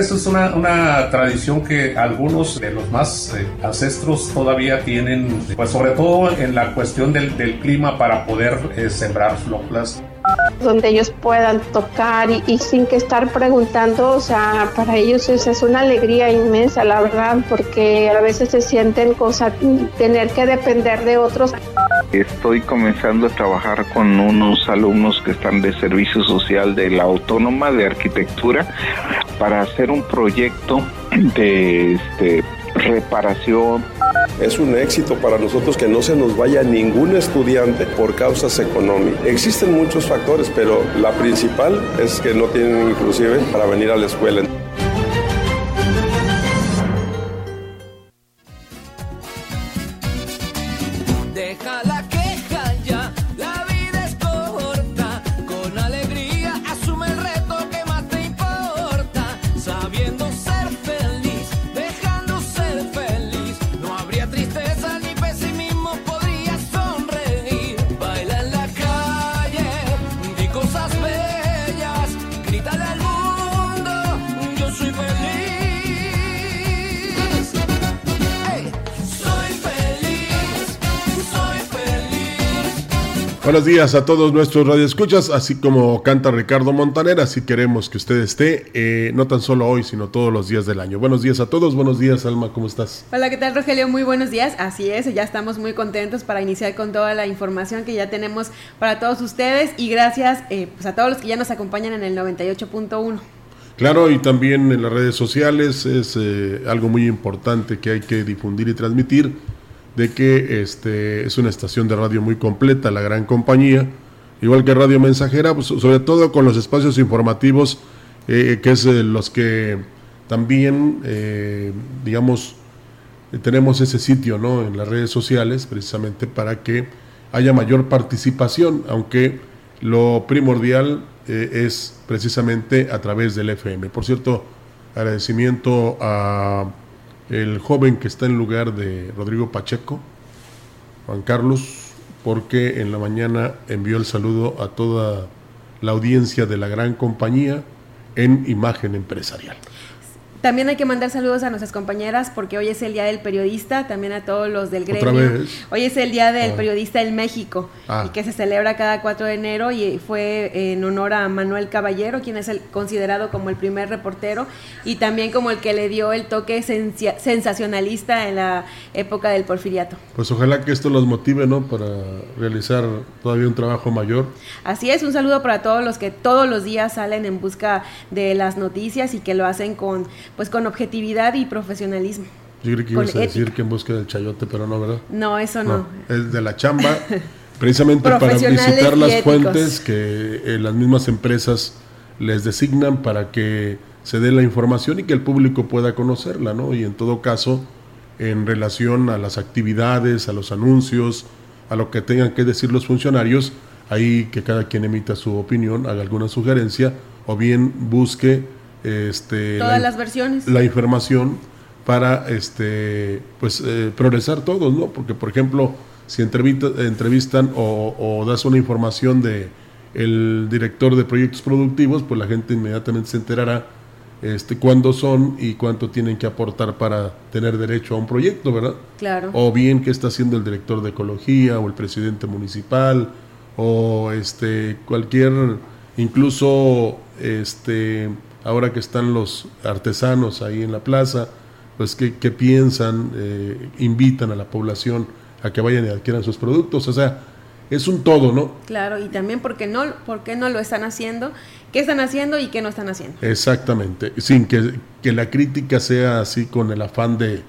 Que eso es una, una tradición que algunos de los más eh, ancestros todavía tienen, pues sobre todo en la cuestión del, del clima para poder eh, sembrar floplas donde ellos puedan tocar y, sin que estar preguntando, o sea, para ellos es, es, una alegría inmensa, la verdad, porque a veces se sienten cosas, tener que depender de otros. Estoy comenzando a trabajar con unos alumnos que están de servicio social de la Autónoma de Arquitectura para hacer un proyecto de este, reparación. Es un éxito para nosotros que no se nos vaya ningún estudiante por causas económicas. Existen muchos factores, pero la principal es que no tienen inclusive para venir a la escuela. Buenos días a todos nuestros radioescuchas, así como canta Ricardo Montaner, así queremos que usted esté, eh, no tan solo hoy, sino todos los días del año. Buenos días a todos, buenos días Alma, ¿cómo estás? Hola, ¿qué tal Rogelio? Muy buenos días, así es, ya estamos muy contentos para iniciar con toda la información que ya tenemos para todos ustedes y gracias eh, pues a todos los que ya nos acompañan en el 98.1. Claro, y también en las redes sociales es eh, algo muy importante que hay que difundir y transmitir de que este, es una estación de radio muy completa, la gran compañía, igual que Radio Mensajera, pues, sobre todo con los espacios informativos, eh, que es eh, los que también, eh, digamos, tenemos ese sitio ¿no? en las redes sociales, precisamente para que haya mayor participación, aunque lo primordial es precisamente a través del FM. Por cierto, agradecimiento a el joven que está en lugar de Rodrigo Pacheco, Juan Carlos, porque en la mañana envió el saludo a toda la audiencia de la gran compañía en imagen empresarial. También hay que mandar saludos a nuestras compañeras porque hoy es el Día del Periodista, también a todos los del gremio. Hoy es el Día del ah. Periodista en México ah. y que se celebra cada 4 de enero y fue en honor a Manuel Caballero, quien es el, considerado como el primer reportero y también como el que le dio el toque sensacionalista en la época del porfiriato. Pues ojalá que esto los motive, ¿no? Para realizar todavía un trabajo mayor. Así es, un saludo para todos los que todos los días salen en busca de las noticias y que lo hacen con pues con objetividad y profesionalismo. Yo creo que ibas a decir que en busca del chayote, pero no, ¿verdad? No, eso no. es de la chamba, precisamente para visitar las fuentes que eh, las mismas empresas les designan para que se dé la información y que el público pueda conocerla, ¿no? Y en todo caso, en relación a las actividades, a los anuncios, a lo que tengan que decir los funcionarios, ahí que cada quien emita su opinión, haga alguna sugerencia o bien busque este, todas la, las versiones. La información para este, pues, eh, progresar todos, ¿no? Porque, por ejemplo, si entrevistan o, das una información de el director de proyectos productivos, pues la gente inmediatamente se enterará este, cuándo son y cuánto tienen que aportar para tener derecho a un proyecto, ¿verdad? Claro. O bien qué está haciendo el director de ecología o el presidente municipal o este cualquier incluso este ahora que están los artesanos ahí en la plaza, pues qué, piensan, eh, invitan a la población a que vayan y adquieran sus productos. O sea, es un todo, ¿no? Claro, y también porque no, por qué no lo están haciendo, qué están haciendo y qué no están haciendo. Exactamente, sin que, que la crítica sea así con el afán de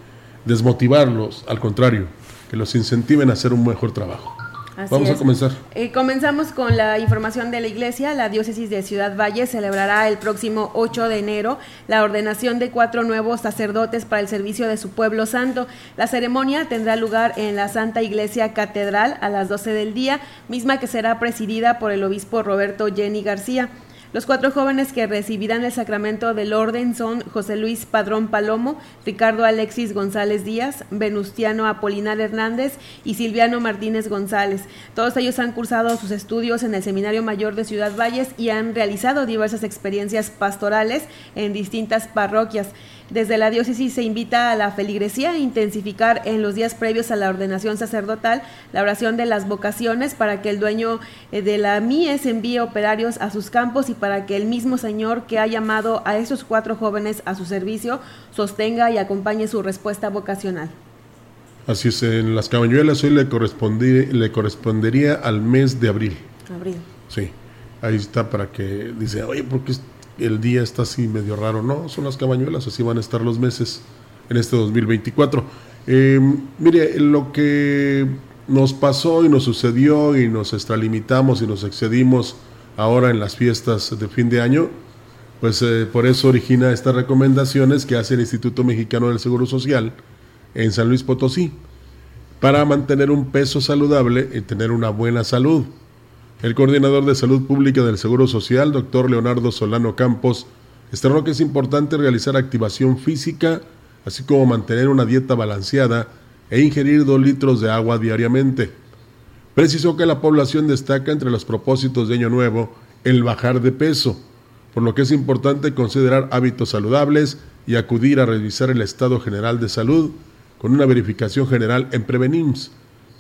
desmotivarlos, al contrario, que los incentiven a hacer un mejor trabajo. Vamos a comenzar. Eh, comenzamos con la información de la iglesia. La diócesis de Ciudad Valle celebrará el próximo 8 de enero la ordenación de cuatro nuevos sacerdotes para el servicio de su pueblo santo. La ceremonia tendrá lugar en la Santa Iglesia Catedral a las 12 del día, misma que será presidida por el obispo Roberto Jenny García. Los cuatro jóvenes que recibirán el sacramento del orden son José Luis Padrón Palomo, Ricardo Alexis González Díaz, Venustiano Apolinar Hernández y Silviano Martínez González. Todos ellos han cursado sus estudios en el Seminario Mayor de Ciudad Valles y han realizado diversas experiencias pastorales en distintas parroquias. Desde la diócesis se invita a la feligresía a intensificar en los días previos a la ordenación sacerdotal la oración de las vocaciones para que el dueño eh, de la MIES envíe operarios a sus campos y para que el mismo Señor que ha llamado a esos cuatro jóvenes a su servicio sostenga y acompañe su respuesta vocacional. Así es, en las cabañuelas hoy le, le correspondería al mes de abril. Abril. Sí, ahí está para que dice, oye, ¿por qué el día está así medio raro. No, son las cabañuelas, así van a estar los meses en este 2024. Em, mire, lo que nos pasó y nos sucedió y nos extralimitamos y nos excedimos ahora en las fiestas de fin de año, pues eh, por eso origina estas recomendaciones que hace el Instituto Mexicano del Seguro Social en San Luis Potosí para mantener un peso saludable y tener una buena salud. El coordinador de salud pública del Seguro Social, doctor Leonardo Solano Campos, externó que es importante realizar activación física, así como mantener una dieta balanceada e ingerir dos litros de agua diariamente. Precisó que la población destaca entre los propósitos de Año Nuevo el bajar de peso, por lo que es importante considerar hábitos saludables y acudir a revisar el estado general de salud con una verificación general en Prevenims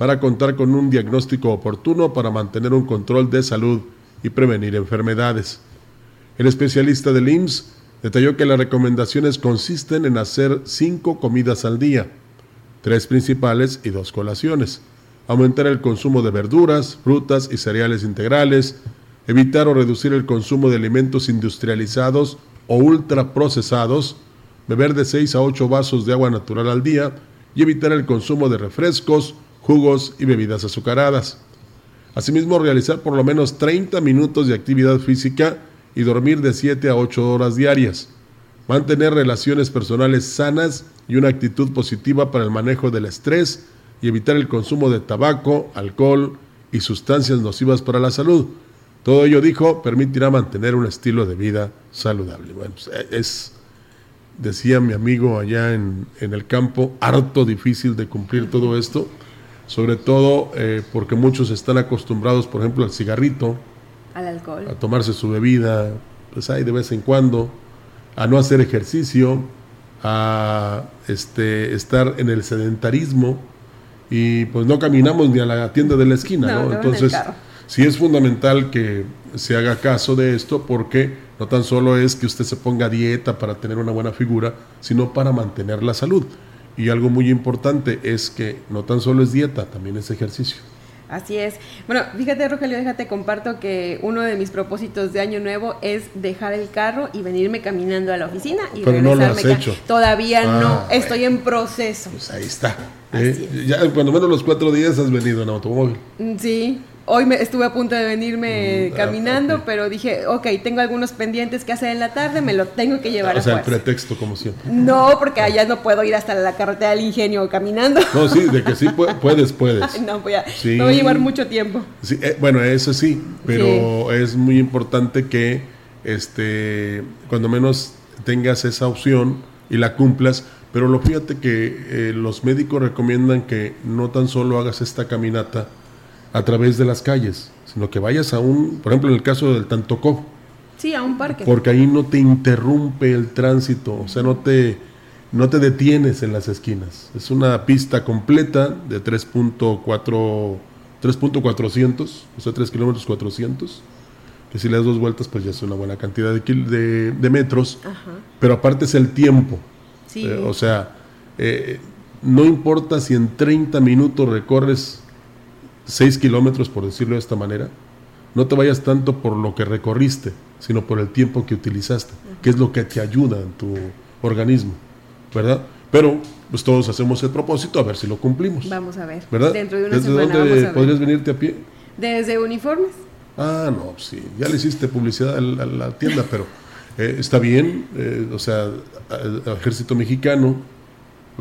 para contar con un diagnóstico oportuno para mantener un control de salud y prevenir enfermedades. El especialista del IMSS detalló que las recomendaciones consisten en hacer cinco comidas al día, tres principales y dos colaciones, aumentar el consumo de verduras, frutas y cereales integrales, evitar o reducir el consumo de alimentos industrializados o ultraprocesados, beber de 6 a 8 vasos de agua natural al día y evitar el consumo de refrescos, jugos y bebidas azucaradas. Asimismo, realizar por lo menos 30 minutos de actividad física y dormir de 7 a 8 horas diarias. Mantener relaciones personales sanas y una actitud positiva para el manejo del estrés y evitar el consumo de tabaco, alcohol y sustancias nocivas para la salud. Todo ello, dijo, permitirá mantener un estilo de vida saludable. Bueno, pues, es, decía mi amigo allá en, en el campo, harto difícil de cumplir todo esto sobre todo eh, porque muchos están acostumbrados, por ejemplo, al cigarrito, al alcohol, a tomarse su bebida, pues ahí de vez en cuando, a no hacer ejercicio, a este, estar en el sedentarismo y pues no caminamos ni a la tienda de la esquina, ¿no? Entonces, sí es fundamental que se haga caso de esto porque no tan solo es que usted se ponga dieta para tener una buena figura, sino para mantener la salud. Y algo muy importante es que no tan solo es dieta, también es ejercicio. Así es. Bueno, fíjate, Rogelio, déjate comparto que uno de mis propósitos de año nuevo es dejar el carro y venirme caminando a la oficina y Pero no lo has hecho. Todavía no, ah, estoy en proceso. Pues ahí está. Eh, ya cuando menos los cuatro días has venido en automóvil. Sí, Hoy me, estuve a punto de venirme mm, ah, caminando, pero dije, ok, tengo algunos pendientes que hacer en la tarde, me lo tengo que llevar o sea, el pretexto, como siempre. No, porque allá no puedo ir hasta la carretera del ingenio caminando. No, sí, de que sí puedes, puedes. no, voy a, voy a llevar mucho tiempo. Sí, eh, bueno, eso sí, pero es muy importante que este, cuando menos tengas esa opción y la cumplas, pero lo fíjate que eh, los médicos recomiendan que no tan solo hagas esta caminata, a través de las calles, sino que vayas a un, por ejemplo, en el caso del Tantocó. Sí, a un parque. Porque ahí no te interrumpe el tránsito, o sea, no te, no te detienes en las esquinas. Es una pista completa de 3.4, 3.400, o sea, 3 kilómetros 400, que si le das dos vueltas, pues ya es una buena cantidad de, de, metros. Pero aparte es el tiempo. Sí. Eh, o sea, eh, no importa si en 30 minutos recorres 6 kilómetros, por decirlo de esta manera, no te vayas tanto por lo que recorriste, sino por el tiempo que utilizaste, que es lo que te ayuda en tu organismo, ¿verdad? Pero pues todos hacemos el propósito a ver si lo cumplimos. Vamos a ver. ¿Verdad? Dentro de una ¿Desde dónde podrías venirte a pie? Desde uniformes. Ah, no, sí, ya le hiciste publicidad a la, tienda, pero eh, está bien, eh, o sea, ejército mexicano,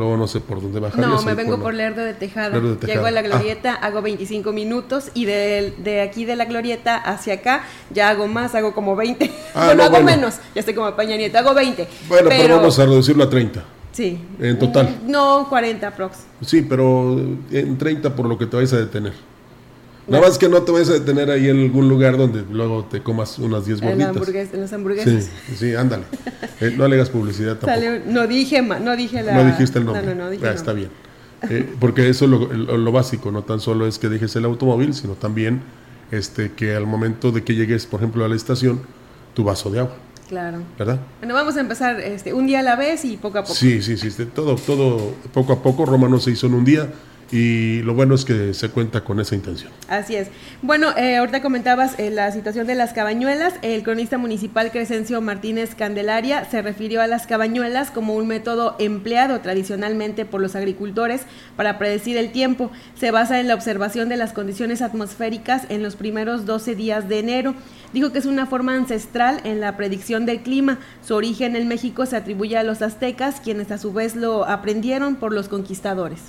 luego no sé por dónde bajar. No, me vengo por, Lerdo, de Tejada. Llego a la ah. glorieta, hago 25 minutos y de, de, aquí de la glorieta hacia acá ya hago más, hago como 20. Ah, bueno, hago menos, ya estoy como Paña Nieto, hago 20. Bueno, pero, vamos a reducirlo a 30. Sí. En total. No, 40 prox. Sí, pero en 30 por lo que te vais a detener. Nada más que no te vayas a detener ahí en algún lugar donde luego te comas unas 10 gorditas. En, las hamburguesas. Sí, sí, ándale. Eh, no le hagas publicidad tampoco. no dije no dije la... No dijiste el nombre. No, no, no dije ah, Está bien. Eh, porque eso es lo, básico, no tan solo es que dejes el automóvil, sino también este, que al momento de que llegues, por ejemplo, a la estación, tu vaso de agua. Claro. ¿Verdad? Bueno, vamos a empezar este, un día a la vez y poco a poco. Sí, sí, sí, todo, todo poco a poco. Roma no se hizo en un día y lo bueno es que se cuenta con esa intención. Así es. Bueno, eh, ahorita comentabas eh, la situación de las cabañuelas. El cronista municipal Crescencio Martínez Candelaria se refirió a las cabañuelas como un método empleado tradicionalmente por los agricultores para predecir el tiempo. Se basa en la observación de las condiciones atmosféricas en los primeros 12 días de enero. Dijo que es una forma ancestral en la predicción del clima. Su origen en México se atribuye a los aztecas, quienes a su vez lo aprendieron por los conquistadores.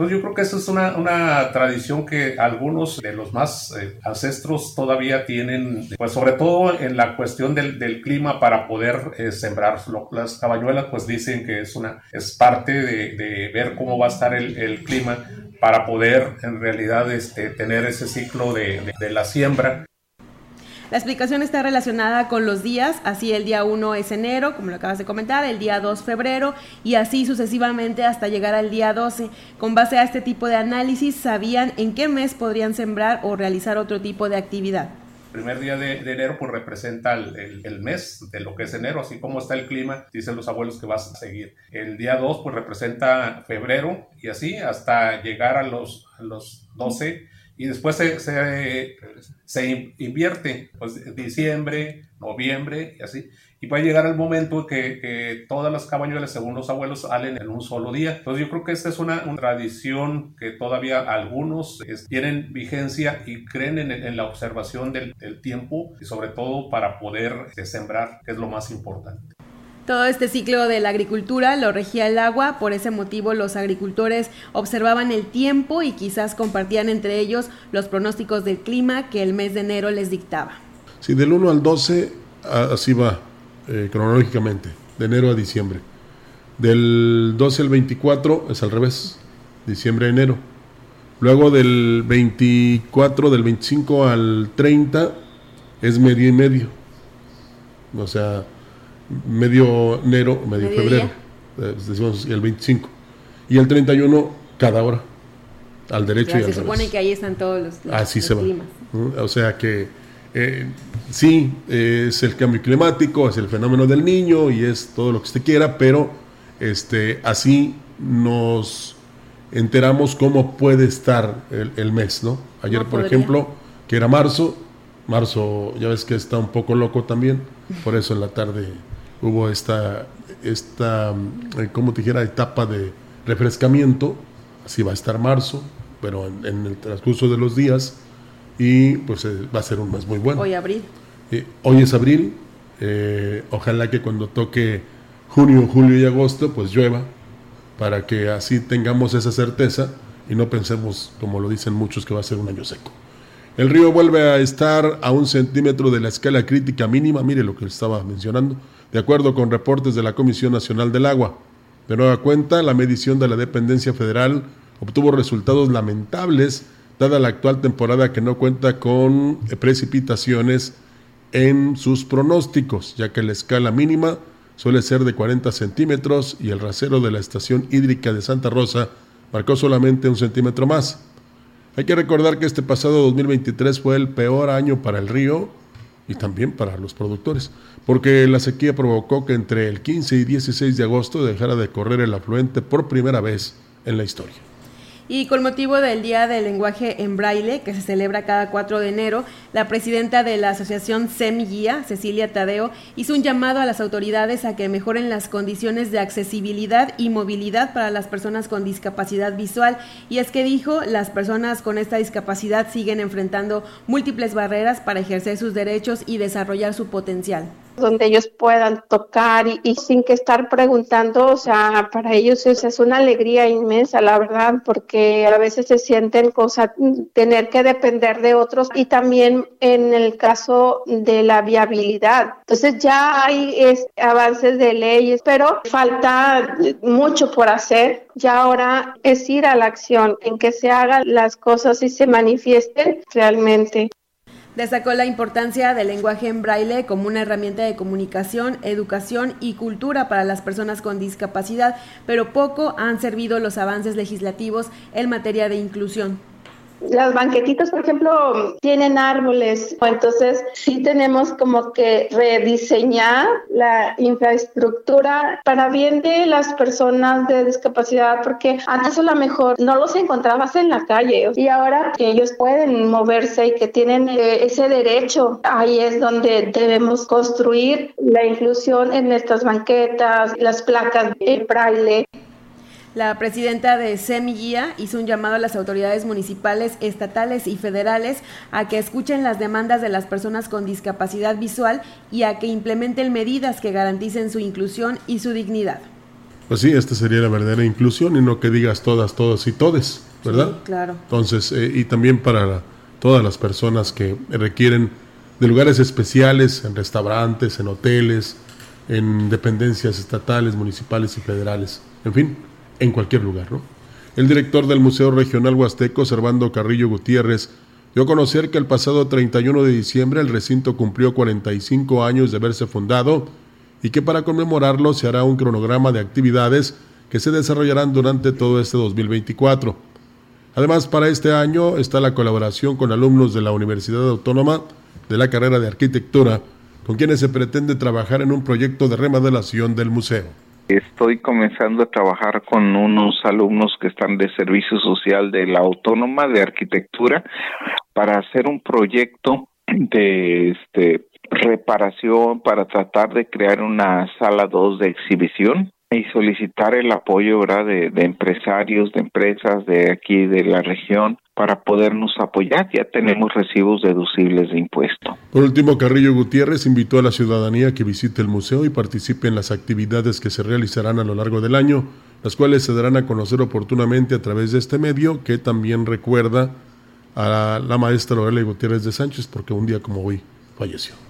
Entonces yo creo que esa es una, una tradición que algunos de los más eh, ancestros todavía tienen, pues sobre todo en la cuestión del, del clima para poder eh, sembrar. Las cabañuelas pues dicen que es, una, es parte de, de ver cómo va a estar el, el, clima para poder en realidad este, tener ese ciclo de, de la siembra la explicación está relacionada con los días, así el día 1 es enero, como lo acabas de comentar, el día 2 febrero y así sucesivamente hasta llegar al día 12. Con base a este tipo de análisis, sabían en qué mes podrían sembrar o realizar otro tipo de actividad. El primer día de, enero pues representa el, mes de lo que es enero, así como está el clima, dicen los abuelos que vas a seguir. El día 2 pues representa febrero y así hasta llegar a los, a los 12 y después se, se, invierte, pues diciembre, noviembre y así. Y puede llegar el momento que, que, todas las cabañuelas, según los abuelos, salen en un solo día. Entonces yo creo que esta es una, tradición que todavía algunos tienen vigencia y creen en, en la observación del, del, tiempo y sobre todo para poder este, sembrar, que es lo más importante. Todo este ciclo de la agricultura lo regía el agua, por ese motivo los agricultores observaban el tiempo y quizás compartían entre ellos los pronósticos del clima que el mes de enero les dictaba. Sí, del 1 al 12 así va eh, cronológicamente, de enero a diciembre. Del 12 al 24 es al revés, diciembre a enero. Luego del 24, del 25 al 30 es medio y medio. O sea, medio enero, medio, febrero, eh, decimos el 25. Y el 31 cada hora, al derecho y al Se supone que ahí están todos los, Así se climas. O sea que eh, sí, es el cambio climático, es el fenómeno del niño y es todo lo que usted quiera, pero este, así nos enteramos cómo puede estar el, mes, ¿no? Ayer, por ejemplo, que era marzo, marzo ya ves que está un poco loco también, por eso en la tarde hubo esta, esta eh, como te dijera, etapa de refrescamiento, así va a estar marzo, pero en, el transcurso de los días, y pues eh, va a ser un mes muy bueno. Hoy abril. hoy es abril, eh, ojalá que cuando toque junio, julio y agosto, pues llueva, para que así tengamos esa certeza y no pensemos, como lo dicen muchos, que va a ser un año seco. El río vuelve a estar a un centímetro de la escala crítica mínima, mire lo que estaba mencionando, de acuerdo con reportes de la Comisión Nacional del Agua. De nueva cuenta, la medición de la dependencia federal obtuvo resultados lamentables, dada la actual temporada que no cuenta con precipitaciones en sus pronósticos, ya que la escala mínima suele ser de 40 centímetros y el rasero de la estación hídrica de Santa Rosa marcó solamente un centímetro más. Hay que recordar que este pasado 2023 fue el peor año para el río y también para los productores, porque la sequía provocó que entre el 15 y 16 de agosto dejara de correr el afluente por primera vez en la historia. Y con motivo del Día del Lenguaje en Braille, que se celebra cada 4 de enero, la presidenta de la Asociación Semiguía, Cecilia Tadeo, hizo un llamado a las autoridades a que mejoren las condiciones de accesibilidad y movilidad para las personas con discapacidad visual. Y es que dijo, las personas con esta discapacidad siguen enfrentando múltiples barreras para ejercer sus derechos y desarrollar su potencial donde ellos puedan tocar y, sin que estar preguntando, o sea, para ellos es, es, una alegría inmensa, la verdad, porque a veces se sienten cosas, tener que depender de otros y también en el caso de la viabilidad. Entonces ya hay avances de leyes, pero falta mucho por hacer. Ya ahora es ir a la acción, en que se hagan las cosas y se manifiesten realmente. Destacó la importancia del lenguaje en braille como una herramienta de comunicación, educación y cultura para las personas con discapacidad, pero poco han servido los avances legislativos en materia de inclusión. Las banquetitas, por ejemplo, tienen árboles, entonces sí tenemos como que rediseñar la infraestructura para bien de las personas de discapacidad, porque antes a lo mejor no los encontrabas en la calle y ahora que ellos pueden moverse y que tienen eh, ese derecho, ahí es donde debemos construir la inclusión en estas banquetas, las placas de braille. La presidenta de Semiguía hizo un llamado a las autoridades municipales, estatales y federales a que escuchen las demandas de las personas con discapacidad visual y a que implementen medidas que garanticen su inclusión y su dignidad. Pues sí, esta sería la verdadera inclusión y no que digas todas, todas y todes, ¿verdad? claro. Entonces, eh, y también para todas las personas que requieren de lugares especiales, en restaurantes, en hoteles, en dependencias estatales, municipales y federales. En fin, en cualquier lugar. ¿no? El director del Museo Regional Huasteco, Servando Carrillo Gutiérrez, dio a conocer que el pasado 31 de diciembre el recinto cumplió 45 años de haberse fundado y que para conmemorarlo se hará un cronograma de actividades que se desarrollarán durante todo este 2024. Además, para este año está la colaboración con alumnos de la Universidad Autónoma de la carrera de arquitectura, con quienes se pretende trabajar en un proyecto de remodelación del museo. Estoy comenzando a trabajar con unos alumnos que están de servicio social de la Autónoma de Arquitectura para hacer un proyecto de este reparación para tratar de crear una sala 2 de exhibición y solicitar el apoyo De, de empresarios, de empresas de aquí de la región para podernos apoyar. Ya tenemos recibos deducibles de impuesto. Por último, Carrillo Gutiérrez invitó a la ciudadanía que visite el museo y participe en las actividades que se realizarán a lo largo del año, las cuales se darán a conocer oportunamente a través de este medio, que también recuerda a la maestra Aurelia Gutiérrez de Sánchez, porque un día como hoy falleció.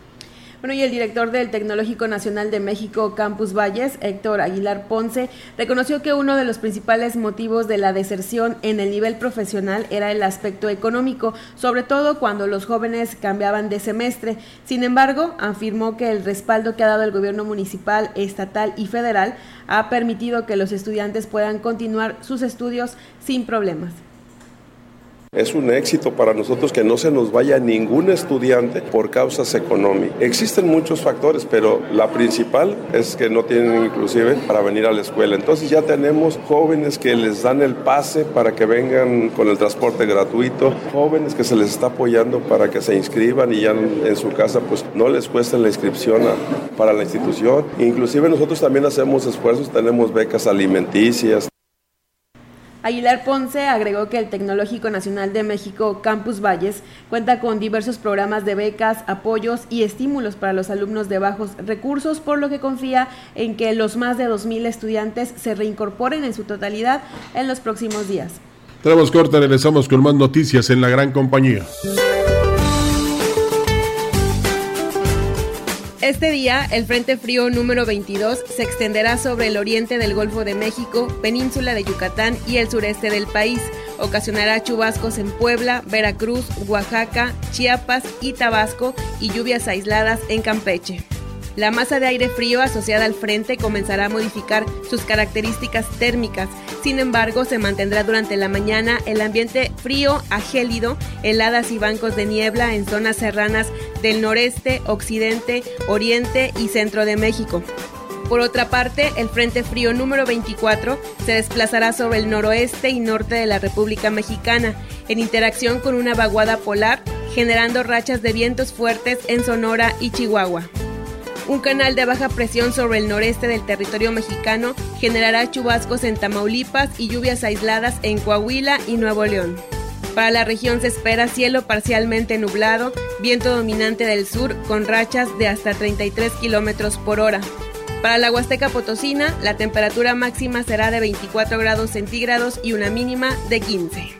Bueno, y el director del Tecnológico Nacional de México, Campus Valles, Héctor Aguilar Ponce, reconoció que uno de los principales motivos de la deserción en el nivel profesional era el aspecto económico, sobre todo cuando los jóvenes cambiaban de semestre. Sin embargo, afirmó que el respaldo que ha dado el gobierno municipal, estatal y federal ha permitido que los estudiantes puedan continuar sus estudios sin problemas. Es un éxito para nosotros que no se nos vaya ningún estudiante por causas económicas. Existen muchos factores, pero la principal es que no tienen inclusive para venir a la escuela. Entonces ya tenemos jóvenes que les dan el pase para que vengan con el transporte gratuito, jóvenes que se les está apoyando para que se inscriban y ya en su casa pues no les cueste la inscripción para la institución. Inclusive nosotros también hacemos esfuerzos, tenemos becas alimenticias, Aguilar Ponce agregó que el Tecnológico Nacional de México Campus Valles cuenta con diversos programas de becas, apoyos y estímulos para los alumnos de bajos recursos, por lo que confía en que los más de 2.000 estudiantes se reincorporen en su totalidad en los próximos días. Tenemos corta, regresamos con más noticias en la gran compañía. Este día, el Frente Frío número 22 se extenderá sobre el oriente del Golfo de México, península de Yucatán y el sureste del país. Ocasionará chubascos en Puebla, Veracruz, Oaxaca, Chiapas y Tabasco y lluvias aisladas en Campeche. La masa de aire frío asociada al frente comenzará a modificar sus características térmicas. Sin embargo, se mantendrá durante la mañana el ambiente frío a gélido, heladas y bancos de niebla en zonas serranas del noreste, occidente, oriente y centro de México. Por otra parte, el Frente Frío número 24 se desplazará sobre el noroeste y norte de la República Mexicana, en interacción con una vaguada polar, generando rachas de vientos fuertes en Sonora y Chihuahua. Un canal de baja presión sobre el noreste del territorio mexicano generará chubascos en Tamaulipas y lluvias aisladas en Coahuila y Nuevo León. Para la región se espera cielo parcialmente nublado, viento dominante del sur con rachas de hasta 33 kilómetros por hora. Para la Huasteca Potosina, la temperatura máxima será de 24 grados centígrados y una mínima de 15.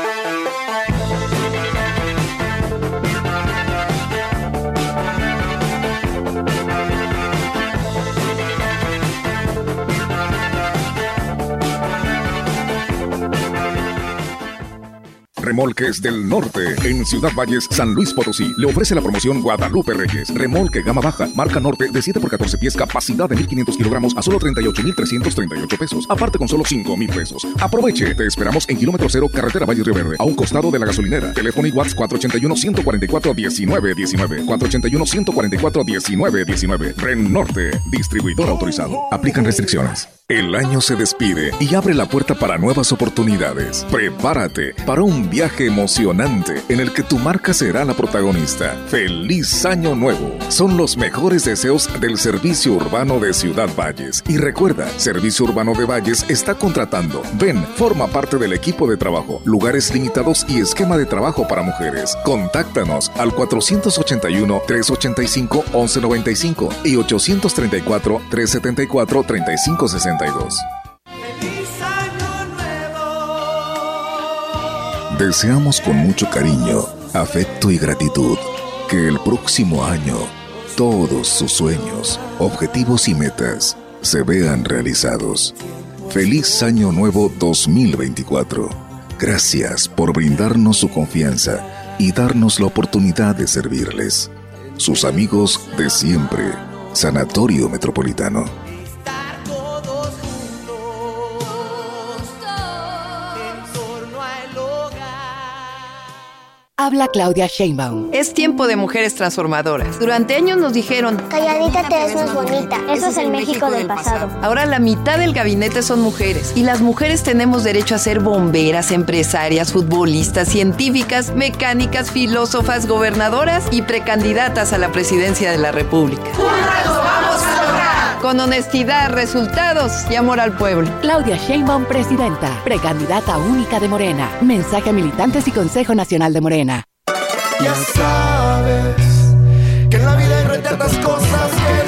Remolques del Norte en Ciudad Valles, San Luis Potosí. Le ofrece la promoción Guadalupe Reyes. Remolque gama baja, marca norte de 7 por 14 pies, capacidad de 1500 kilogramos a solo 38,338 pesos. Aparte con solo 5,000 pesos. Aproveche. Te esperamos en kilómetro cero, carretera Valle Río Verde, a un costado de la gasolinera. Teléfono y WhatsApp 481-144-1919. 481-144-1919. Ren Norte, distribuidor autorizado. Aplican restricciones. El año se despide y abre la puerta para nuevas oportunidades. Prepárate para un viaje emocionante en el que tu marca será la protagonista. ¡Feliz Año Nuevo! Son los mejores deseos del Servicio Urbano de Ciudad Valles. Y recuerda, Servicio Urbano de Valles está contratando. Ven, forma parte del equipo de trabajo, lugares limitados y esquema de trabajo para mujeres. Contáctanos al 481-385-1195 y 834-374-3560. Deseamos con mucho cariño, afecto y gratitud que el próximo año todos sus sueños, objetivos y metas se vean realizados. Feliz Año Nuevo 2024. Gracias por brindarnos su confianza y darnos la oportunidad de servirles. Sus amigos de siempre, Sanatorio Metropolitano. Habla Claudia Sheinbaum. Es tiempo de mujeres transformadoras. Durante años nos dijeron, calladita te ves más bonita. Eso es el México del pasado. Ahora la mitad del gabinete son mujeres. Y las mujeres tenemos derecho a ser bomberas, empresarias, futbolistas, científicas, mecánicas, filósofas, gobernadoras y precandidatas a la presidencia de la República. vamos a! Con honestidad, resultados y amor al pueblo. Claudia Sheinbaum, presidenta, precandidata única de Morena. Mensaje a militantes y Consejo Nacional de Morena. Ya sabes que en la vida hay cosas que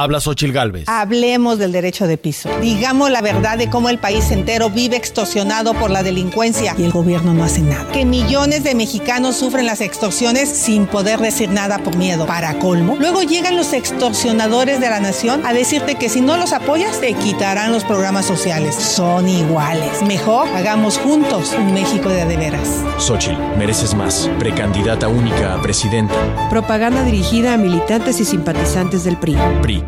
Habla Xochil Gálvez. Hablemos del derecho de piso. Digamos la verdad de cómo el país entero vive extorsionado por la delincuencia y el gobierno no hace nada. Que millones de mexicanos sufren las extorsiones sin poder decir nada por miedo. Para colmo, luego llegan los extorsionadores de la nación a decirte que si no los apoyas te quitarán los programas sociales. Son iguales. Mejor hagamos juntos un México de adeveras. Xochil, mereces más. Precandidata única a presidenta. Propaganda dirigida a militantes y simpatizantes del PRI. PRI.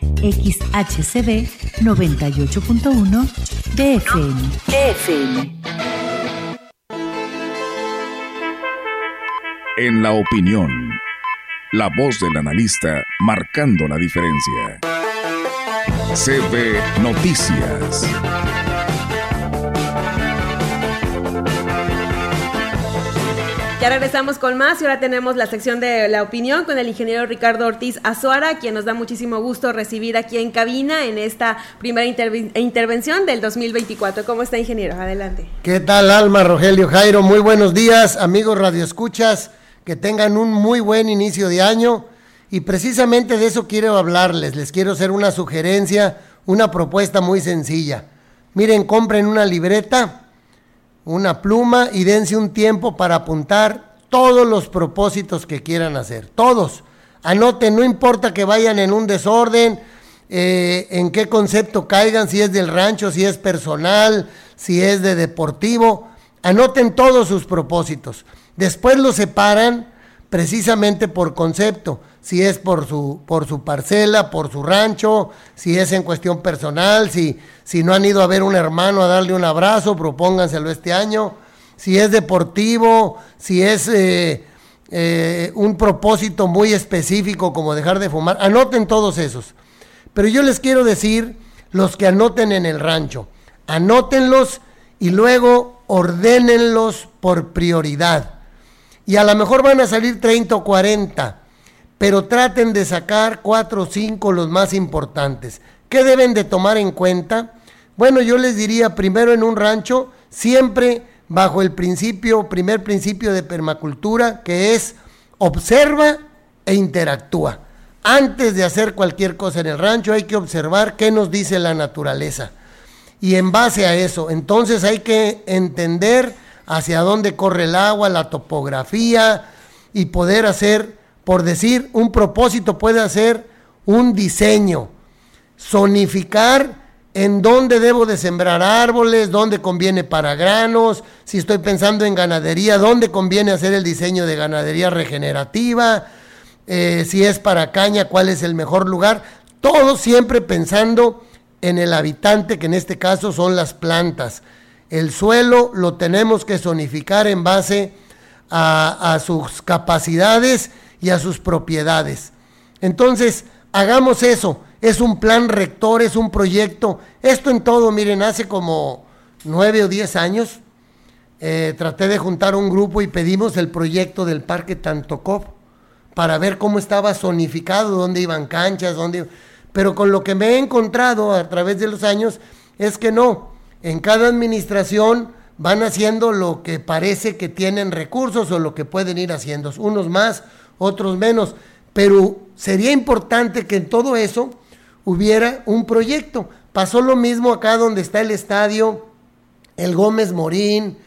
XHCB 98.1 DFM. DFM. En la opinión, la voz del analista marcando la diferencia. CB Noticias. Ya regresamos con más y ahora tenemos la sección de la opinión con el ingeniero Ricardo Ortiz Azuara, quien nos da muchísimo gusto recibir aquí en cabina en esta primera intervención del 2024. ¿Cómo está, ingeniero? Adelante. ¿Qué tal, Alma, Rogelio, Jairo? Muy buenos días, amigos radioescuchas, que tengan un muy buen inicio de año y precisamente de eso quiero hablarles. Les quiero hacer una sugerencia, una propuesta muy sencilla. Miren, compren una libreta una pluma y dense un tiempo para apuntar todos los propósitos que quieran hacer. Todos. Anoten, no importa que vayan en un desorden, eh, en qué concepto caigan, si es del rancho, si es personal, si es de deportivo. Anoten todos sus propósitos. Después los separan precisamente por concepto si es por su, por su parcela, por su rancho, si es en cuestión personal, si, si no han ido a ver un hermano a darle un abrazo, propónganselo este año, si es deportivo, si es eh, eh, un propósito muy específico como dejar de fumar, anoten todos esos. Pero yo les quiero decir, los que anoten en el rancho, anótenlos y luego ordénenlos por prioridad. Y a lo mejor van a salir 30 o 40 pero traten de sacar cuatro o cinco los más importantes. ¿Qué deben de tomar en cuenta? Bueno, yo les diría primero en un rancho, siempre bajo el principio, primer principio de permacultura, que es observa e interactúa. Antes de hacer cualquier cosa en el rancho hay que observar qué nos dice la naturaleza. Y en base a eso, entonces hay que entender hacia dónde corre el agua, la topografía y poder hacer por decir, un propósito puede ser un diseño, zonificar en dónde debo de sembrar árboles, dónde conviene para granos, si estoy pensando en ganadería, dónde conviene hacer el diseño de ganadería regenerativa, eh, si es para caña, cuál es el mejor lugar, todo siempre pensando en el habitante, que en este caso son las plantas. El suelo lo tenemos que zonificar en base a, sus capacidades y a sus propiedades. Entonces, hagamos eso. Es un plan rector, es un proyecto. Esto en todo, miren, hace como nueve o diez años eh, traté de juntar un grupo y pedimos el proyecto del Parque Tantocop para ver cómo estaba zonificado, dónde iban canchas, dónde... Pero con lo que me he encontrado a través de los años es que no. En cada administración van haciendo lo que parece que tienen recursos o lo que pueden ir haciendo. Unos más, otros menos, pero sería importante que en todo eso hubiera un proyecto. Pasó lo mismo acá donde está el estadio, el Gómez Morín,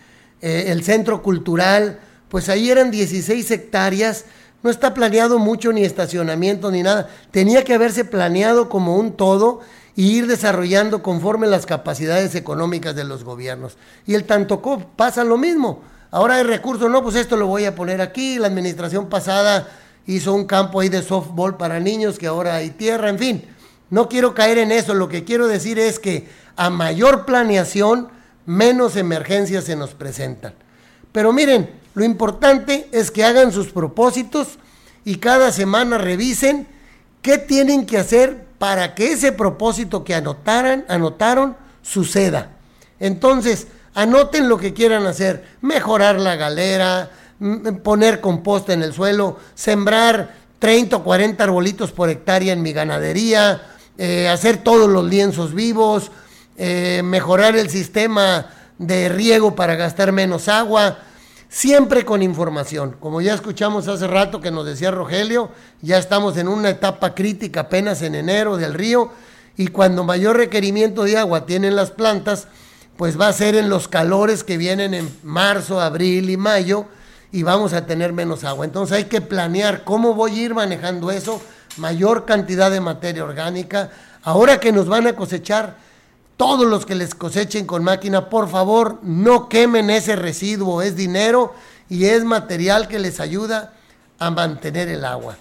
eh, el centro cultural, pues ahí eran 16 hectáreas, no está planeado mucho ni estacionamiento ni nada, tenía que haberse planeado como un todo y ir desarrollando conforme las capacidades económicas de los gobiernos. Y el Tantocó pasa lo mismo, Ahora hay recursos, no, pues esto lo voy a poner aquí. La administración pasada hizo un campo ahí de softball para niños que ahora hay tierra, en fin. No quiero caer en eso, lo que quiero decir es que a mayor planeación, menos emergencias se nos presentan. Pero miren, lo importante es que hagan sus propósitos y cada semana revisen qué tienen que hacer para que ese propósito que anotaran, anotaron suceda. Entonces, Anoten lo que quieran hacer, mejorar la galera, poner composta en el suelo, sembrar 30 o 40 arbolitos por hectárea en mi ganadería, eh, hacer todos los lienzos vivos, eh, mejorar el sistema de riego para gastar menos agua. Siempre con información. Como ya escuchamos hace rato que nos decía Rogelio, ya estamos en una etapa crítica apenas en enero del río y cuando mayor requerimiento de agua tienen las plantas, pues va a ser en los calores que vienen en marzo, abril y mayo y vamos a tener menos agua. Entonces hay que planear cómo voy a ir manejando eso, mayor cantidad de materia orgánica. Ahora que nos van a cosechar, todos los que les cosechen con máquina, por favor, no quemen ese residuo, es dinero y es material que les ayuda a mantener el agua.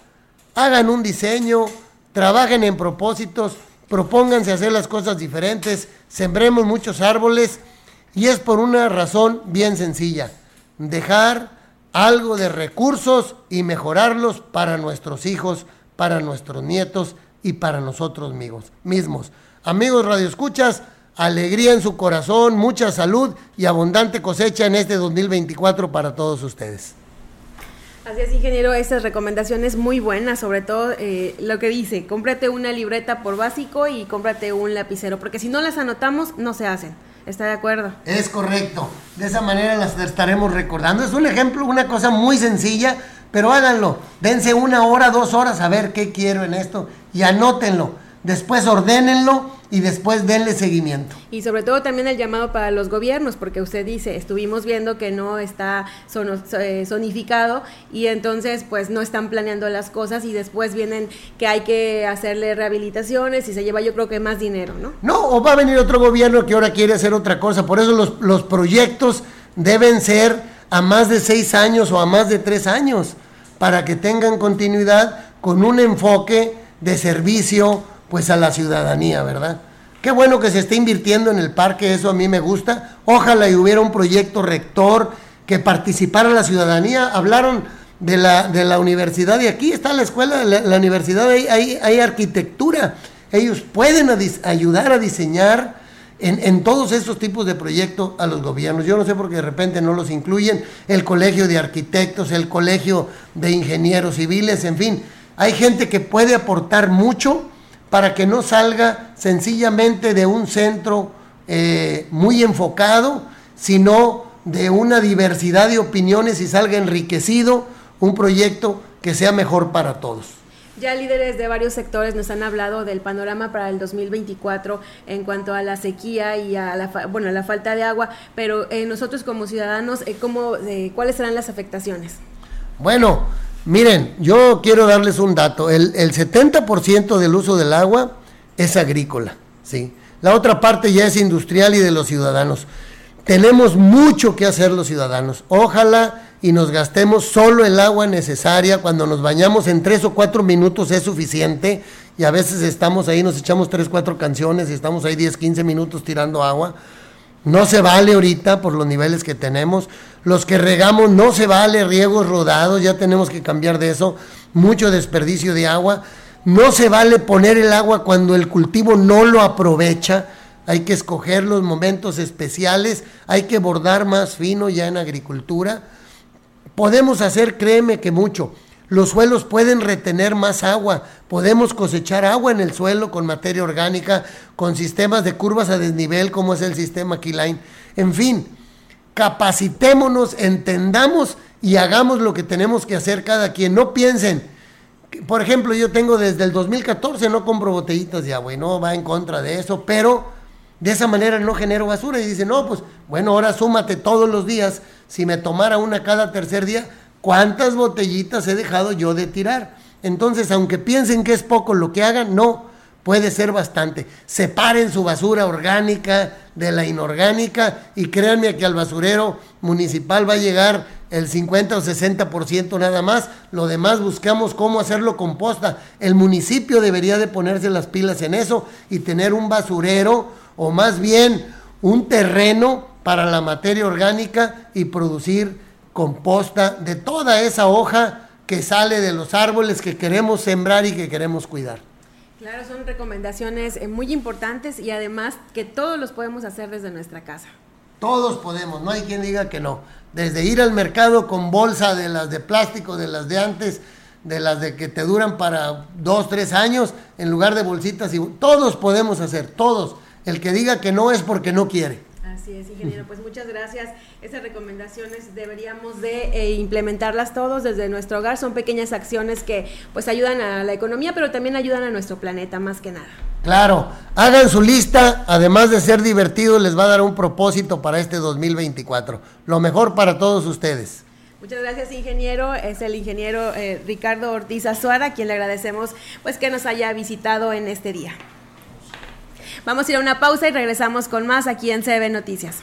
Hagan un diseño, trabajen en propósitos, propónganse hacer las cosas diferentes, sembremos muchos árboles y es por una razón bien sencilla, dejar algo de recursos y mejorarlos para nuestros hijos, para nuestros nietos y para nosotros mismos. Amigos Radio Escuchas, alegría en su corazón, mucha salud y abundante cosecha en este 2024 para todos ustedes. Así es, ingeniero, esas recomendaciones muy buenas, sobre todo eh, lo que dice, cómprate una libreta por básico y cómprate un lapicero, porque si no las anotamos, no se hacen. ¿Está de acuerdo? Es correcto. De esa manera las estaremos recordando. Es un ejemplo, una cosa muy sencilla, pero háganlo. Dense una hora, dos horas a ver qué quiero en esto y anótenlo. Después ordénenlo y después denle seguimiento. Y sobre todo también el llamado para los gobiernos, porque usted dice, estuvimos viendo que no está eh, zonificado y entonces pues no están planeando las cosas y después vienen que hay que hacerle rehabilitaciones y se lleva yo creo que más dinero, ¿no? No, o va a venir otro gobierno que ahora quiere hacer otra cosa, por eso los, los proyectos deben ser a más de seis años o a más de tres años, para que tengan continuidad con un enfoque de servicio pues a la ciudadanía, ¿verdad? Qué bueno que se esté invirtiendo en el parque, eso a mí me gusta. Ojalá y hubiera un proyecto rector que participara la ciudadanía. Hablaron de la, de la universidad y aquí está la escuela, la, universidad, hay, hay, hay, arquitectura. Ellos pueden ayudar a diseñar en, en, todos estos tipos de proyectos a los gobiernos. Yo no sé por qué de repente no los incluyen. El colegio de arquitectos, el colegio de ingenieros civiles, en fin. Hay gente que puede aportar mucho para que no salga sencillamente de un centro eh, muy enfocado, sino de una diversidad de opiniones y salga enriquecido un proyecto que sea mejor para todos. Ya líderes de varios sectores nos han hablado del panorama para el 2024 en cuanto a la sequía y a la, bueno, la falta de agua, pero eh, nosotros como ciudadanos, eh, ¿cómo, ¿cuáles serán las afectaciones? Bueno, Miren, yo quiero darles un dato. El, el 70% del uso del agua es agrícola, ¿sí? La otra parte ya es industrial y de los ciudadanos. Tenemos mucho que hacer los ciudadanos. Ojalá y nos gastemos solo el agua necesaria. Cuando nos bañamos en tres o cuatro minutos es suficiente. Y a veces estamos ahí, nos echamos tres, cuatro canciones y estamos ahí 10, 15 minutos tirando agua. No se vale ahorita por los niveles que tenemos. Los que regamos no se vale riegos rodados, ya tenemos que cambiar de eso. Mucho desperdicio de agua. No se vale poner el agua cuando el cultivo no lo aprovecha. Hay que escoger los momentos especiales. Hay que bordar más fino ya en agricultura. Podemos hacer, créeme que mucho. Los suelos pueden retener más agua. Podemos cosechar agua en el suelo con materia orgánica, con sistemas de curvas a desnivel como es el sistema Keyline. En fin, capacitémonos, entendamos y hagamos lo que tenemos que hacer cada quien. No piensen, por ejemplo, yo tengo desde el 2014, no compro botellitas de agua y no va en contra de eso, pero de esa manera no genero basura. Y dice, no, pues bueno, ahora súmate todos los días. Si me tomara una cada tercer día, ¿Cuántas botellitas he dejado yo de tirar? Entonces, aunque piensen que es poco lo que hagan, no, puede ser bastante. Separen su basura orgánica de la inorgánica y créanme que al basurero municipal va a llegar el 50 o 60% nada más. Lo demás buscamos cómo hacerlo composta. El municipio debería de ponerse las pilas en eso y tener un basurero o más bien un terreno para la materia orgánica y producir composta de toda esa hoja que sale de los árboles que queremos sembrar y que queremos cuidar. Claro, son recomendaciones eh, muy importantes y además que todos los podemos hacer desde nuestra casa. Todos podemos, no hay quien diga que no. Desde ir al mercado con bolsa de las de plástico, de las de antes, de las de que te duran para dos, tres años, en lugar de bolsitas. Y, todos podemos hacer, todos. El que diga que no es porque no quiere. Así es, ingeniero. Pues muchas gracias. Esas recomendaciones deberíamos de eh, implementarlas todos desde nuestro hogar. Son pequeñas acciones que pues ayudan a la economía, pero también ayudan a nuestro planeta más que nada. Claro, hagan su lista, además de ser divertido, les va a dar un propósito para este 2024. Lo mejor para todos ustedes. Muchas gracias, ingeniero. Es el ingeniero eh, Ricardo Ortiz Azuara, a quien le agradecemos pues que nos haya visitado en este día. Vamos a ir a una pausa y regresamos con más aquí en CB Noticias.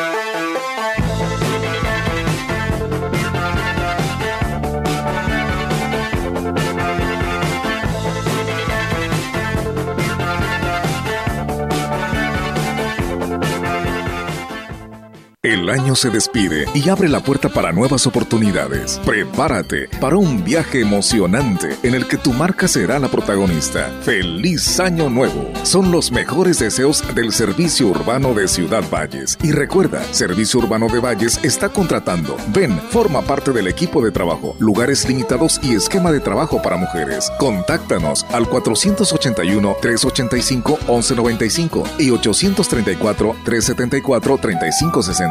El año se despide y abre la puerta para nuevas oportunidades. Prepárate para un viaje emocionante en el que tu marca será la protagonista. ¡Feliz Año Nuevo! Son los mejores deseos del Servicio Urbano de Ciudad Valles. Y recuerda, Servicio Urbano de Valles está contratando. Ven, forma parte del equipo de trabajo, lugares limitados y esquema de trabajo para mujeres. Contáctanos al 481-385-1195 y 834-374-3560.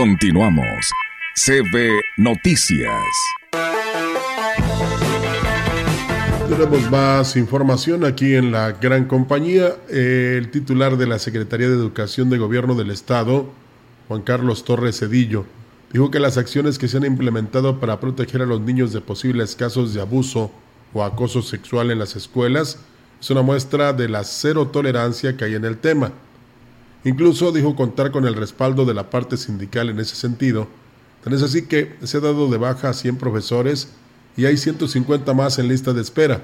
Continuamos. CB Noticias. Tenemos más información aquí en la gran compañía. El titular de la Secretaría de Educación de Gobierno del Estado, Juan Carlos Torres Cedillo, dijo que las acciones que se han implementado para proteger a los niños de posibles casos de abuso o acoso sexual en las escuelas es una muestra de la cero tolerancia que hay en el tema. Incluso dijo contar con el respaldo de la parte sindical en ese sentido. Tan así que se ha dado de baja a 100 profesores y hay 150 más en lista de espera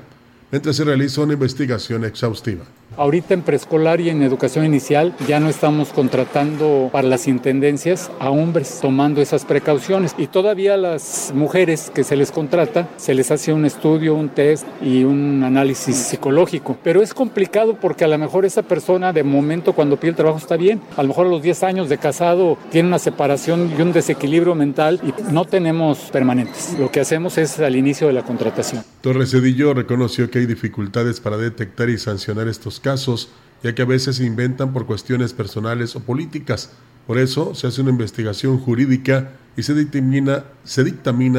mientras se realiza una investigación exhaustiva. Ahorita en preescolar y en educación inicial ya no estamos contratando para las intendencias a hombres tomando esas precauciones y todavía a las mujeres que se les contrata se les hace un estudio, un test y un análisis psicológico. Pero es complicado porque a lo mejor esa persona de momento cuando pide el trabajo está bien, a lo mejor a los 10 años de casado tiene una separación y un desequilibrio mental y no tenemos permanentes. Lo que hacemos es al inicio de la contratación. Torres Cedillo reconoció que hay dificultades para detectar y sancionar estos casos, ya que a veces se inventan por cuestiones personales o políticas, Por eso se hace una investigación jurídica y se dictamina,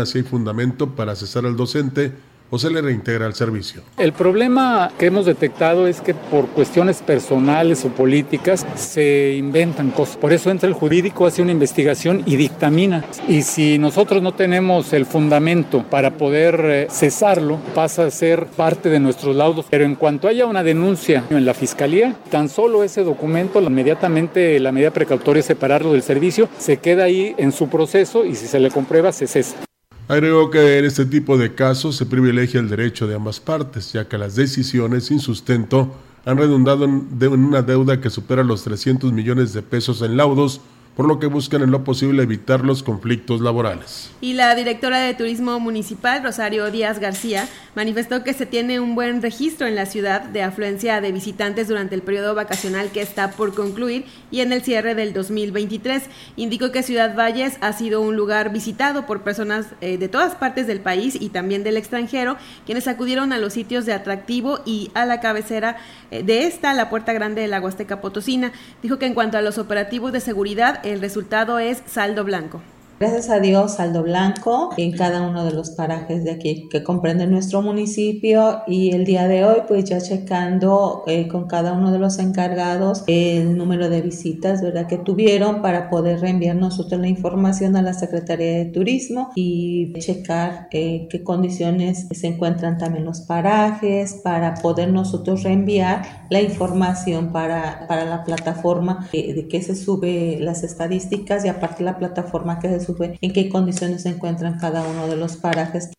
si hay fundamento para cesar al docente o se le reintegra al servicio. El problema que hemos detectado es que por cuestiones personales o políticas se inventan cosas. Por eso entra el jurídico, hace una investigación y dictamina. Y si nosotros no tenemos el fundamento para poder eh, cesarlo, pasa a ser parte de nuestros laudos. Pero en cuanto haya una denuncia en la fiscalía, tan solo ese documento, inmediatamente la medida precautoria es separarlo del servicio, se queda ahí en su proceso y si se le comprueba, se cesa. Agregó que en este tipo de casos se privilegia el derecho de ambas partes, ya que las decisiones sin sustento han redundado en una deuda que supera los 300 millones de pesos en laudos por lo que buscan en lo posible evitar los conflictos laborales. Y la directora de Turismo Municipal, Rosario Díaz García, manifestó que se tiene un buen registro en la ciudad de afluencia de visitantes durante el periodo vacacional que está por concluir y en el cierre del 2023. Indicó que Ciudad Valles ha sido un lugar visitado por personas eh, de todas partes del país y también del extranjero, quienes acudieron a los sitios de atractivo y a la cabecera eh, de esta, la Puerta Grande de la Huasteca Potosina. Dijo que en cuanto a los operativos de seguridad, el resultado es saldo blanco. Gracias a Dios, saldo blanco en cada uno de los parajes de aquí que comprende nuestro municipio y el día de hoy pues ya checando eh, con cada uno de los encargados el número de visitas ¿verdad? que tuvieron para poder reenviar nosotros la información a la Secretaría de Turismo y checar eh, qué condiciones se encuentran también los parajes para poder nosotros reenviar la información para, para la plataforma eh, de que se sube las estadísticas y aparte la plataforma que se en qué condiciones se encuentran cada uno de los parajes.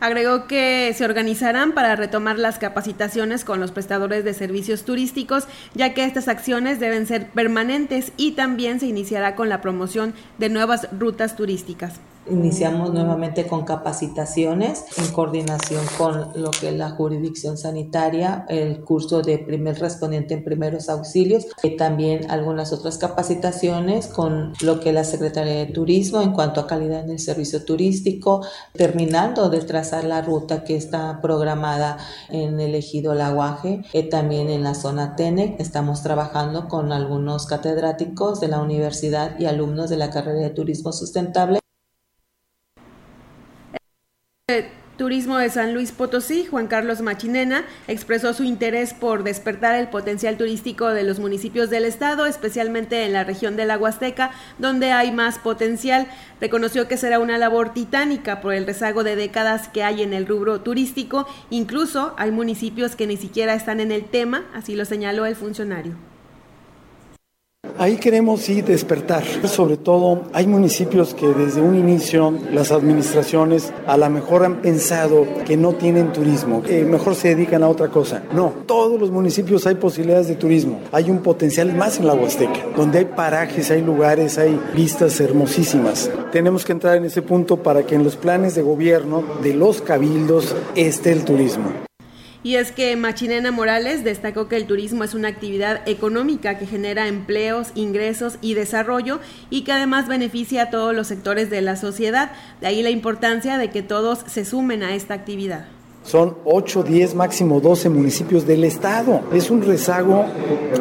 Agregó que se organizarán para retomar las capacitaciones con los prestadores de servicios turísticos, ya que estas acciones deben ser permanentes y también se iniciará con la promoción de nuevas rutas turísticas. Iniciamos nuevamente con capacitaciones en coordinación con lo que es la jurisdicción sanitaria, el curso de primer respondiente en primeros auxilios y también algunas otras capacitaciones con lo que es la Secretaría de Turismo en cuanto a calidad en el servicio turístico, terminando de trazar la ruta que está programada en el ejido Laguaje, y también en la zona TENEC. Estamos trabajando con algunos catedráticos de la universidad y alumnos de la carrera de Turismo Sustentable Turismo de San Luis Potosí, Juan Carlos Machinena, expresó su interés por despertar el potencial turístico de los municipios del estado, especialmente en la región de la Huasteca, donde hay más potencial. Reconoció que será una labor titánica por el rezago de décadas que hay en el rubro turístico. Incluso hay municipios que ni siquiera están en el tema, así lo señaló el funcionario. Ahí queremos sí despertar. Sobre todo hay municipios que desde un inicio las administraciones a lo mejor han pensado que no tienen turismo, que mejor se dedican a otra cosa. No, todos los municipios hay posibilidades de turismo. Hay un potencial más en la Huasteca, donde hay parajes, hay lugares, hay vistas hermosísimas. Tenemos que entrar en ese punto para que en los planes de gobierno de los cabildos esté el turismo. Y es que Machinena Morales destacó que el turismo es una actividad económica que genera empleos, ingresos y desarrollo y que además beneficia a todos los sectores de la sociedad. De ahí la importancia de que todos se sumen a esta actividad. Son 8, 10, máximo 12 municipios del estado. Es un rezago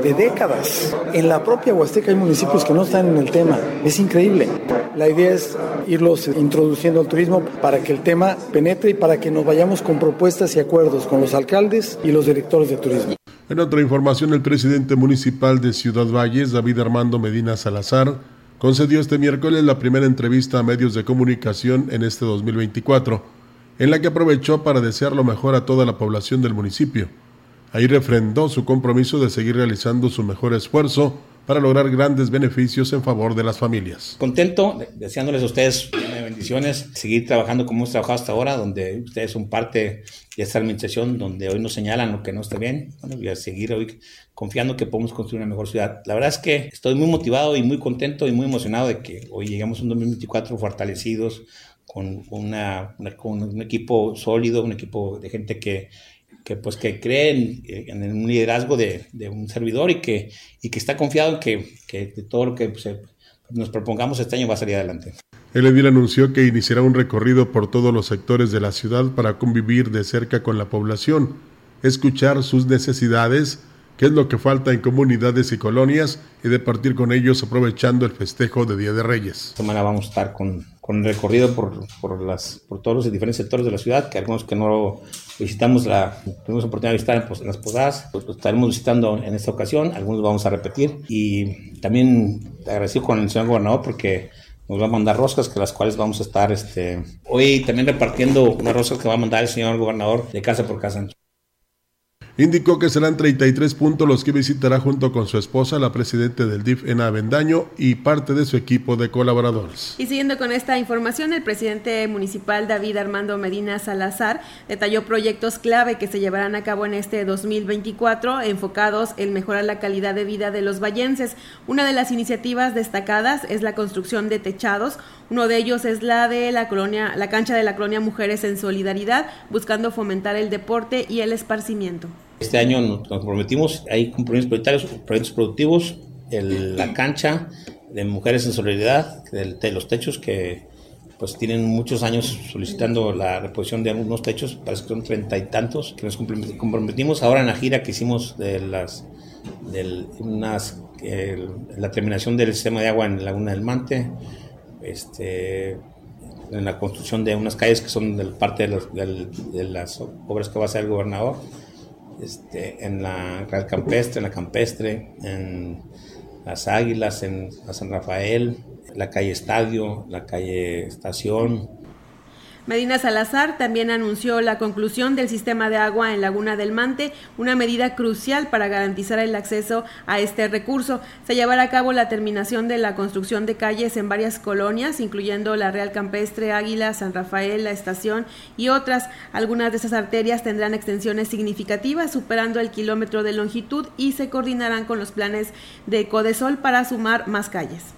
de décadas. En la propia Huasteca hay municipios que no están en el tema. Es increíble. La idea es irlos introduciendo al turismo para que el tema penetre y para que nos vayamos con propuestas y acuerdos con los alcaldes y los directores de turismo. En otra información, el presidente municipal de Ciudad Valles, David Armando Medina Salazar, concedió este miércoles la primera entrevista a medios de comunicación en este 2024 en la que aprovechó para desear lo mejor a toda la población del municipio. Ahí refrendó su compromiso de seguir realizando su mejor esfuerzo para lograr grandes beneficios en favor de las familias. Contento, deseándoles a ustedes bendiciones, seguir trabajando como hemos trabajado hasta ahora, donde ustedes son parte de esta administración, donde hoy nos señalan lo que no está bien, y a seguir hoy confiando que podemos construir una mejor ciudad. La verdad es que estoy muy motivado y muy contento y muy emocionado de que hoy llegamos a un 2024 fortalecidos, con, una, con un equipo sólido, un equipo de gente que, que pues que cree en, el liderazgo de, de, un servidor y que, y que está confiado en que, que todo lo que pues, nos propongamos este año va a salir adelante. El edil anunció que iniciará un recorrido por todos los sectores de la ciudad para convivir de cerca con la población, escuchar sus necesidades qué es lo que falta en comunidades y colonias y de partir con ellos aprovechando el festejo de Día de Reyes. Esta semana vamos a estar con, con el recorrido por, por, las, por todos los diferentes sectores de la ciudad, que algunos que no visitamos, la, tuvimos oportunidad de visitar en, las posadas, pues, estaremos visitando en esta ocasión, algunos vamos a repetir y también agradecido con el señor gobernador porque nos va a mandar roscas, que las cuales vamos a estar este, hoy también repartiendo unas roscas que va a mandar el señor gobernador de casa por casa. Indicó que serán 33 puntos los que visitará junto con su esposa, la presidenta del DIF en Avendaño y parte de su equipo de colaboradores. Y siguiendo con esta información, el presidente municipal David Armando Medina Salazar detalló proyectos clave que se llevarán a cabo en este 2024 enfocados en mejorar la calidad de vida de los vallenses. Una de las iniciativas destacadas es la construcción de techados, uno de ellos es la de la colonia, la cancha de la colonia Mujeres en Solidaridad, buscando fomentar el deporte y el esparcimiento. Este año nos comprometimos, hay compromisos prioritarios, proyectos productivos, la cancha de Mujeres en Solidaridad, de, los techos que pues tienen muchos años solicitando la reposición de algunos techos, parece que son treinta y tantos, que nos comprometimos. Ahora en la gira que hicimos de las de unas, la terminación del sistema de agua en la Laguna del Mante, este, en la construcción de unas calles que son parte de, de las obras que va a hacer el gobernador este, en la Real Campestre, en la Campestre, en Las Águilas, en San Rafael, la calle Estadio, la calle Estación, Medina Salazar también anunció la conclusión del sistema de agua en Laguna del Mante, una medida crucial para garantizar el acceso a este recurso. Se llevará a cabo la terminación de la construcción de calles en varias colonias, incluyendo la Real Campestre, Águila, San Rafael, la Estación y otras. Algunas de esas arterias tendrán extensiones significativas, superando el kilómetro de longitud y se coordinarán con los planes de Codesol para sumar más calles.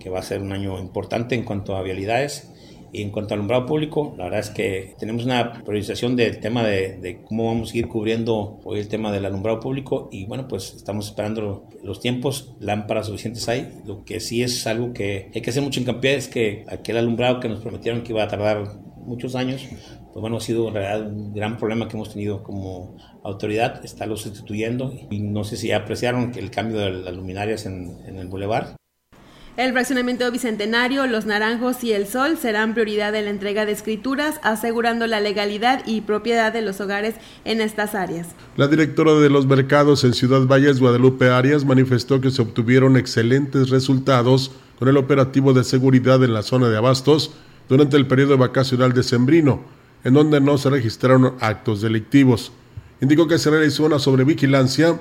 Que va a ser un año importante en cuanto a vialidades y en cuanto al alumbrado público, la verdad es que tenemos una priorización del tema de, cómo vamos a ir cubriendo hoy el tema del alumbrado público. Y bueno, pues estamos esperando los tiempos, lámparas suficientes hay. Lo que sí es algo que hay que hacer mucho hincapié es que aquel alumbrado que nos prometieron que iba a tardar muchos años, pues bueno, ha sido en realidad un gran problema que hemos tenido como autoridad, estarlo sustituyendo. Y no sé si apreciaron que el cambio de las luminarias en, en el bulevar el fraccionamiento bicentenario, los naranjos y el sol serán prioridad en la entrega de escrituras, asegurando la legalidad y propiedad de los hogares en estas áreas. La directora de los mercados en Ciudad Valles, Guadalupe Arias, manifestó que se obtuvieron excelentes resultados con el operativo de seguridad en la zona de abastos durante el periodo vacacional decembrino, en donde no se registraron actos delictivos. Indicó que se realizó una sobrevigilancia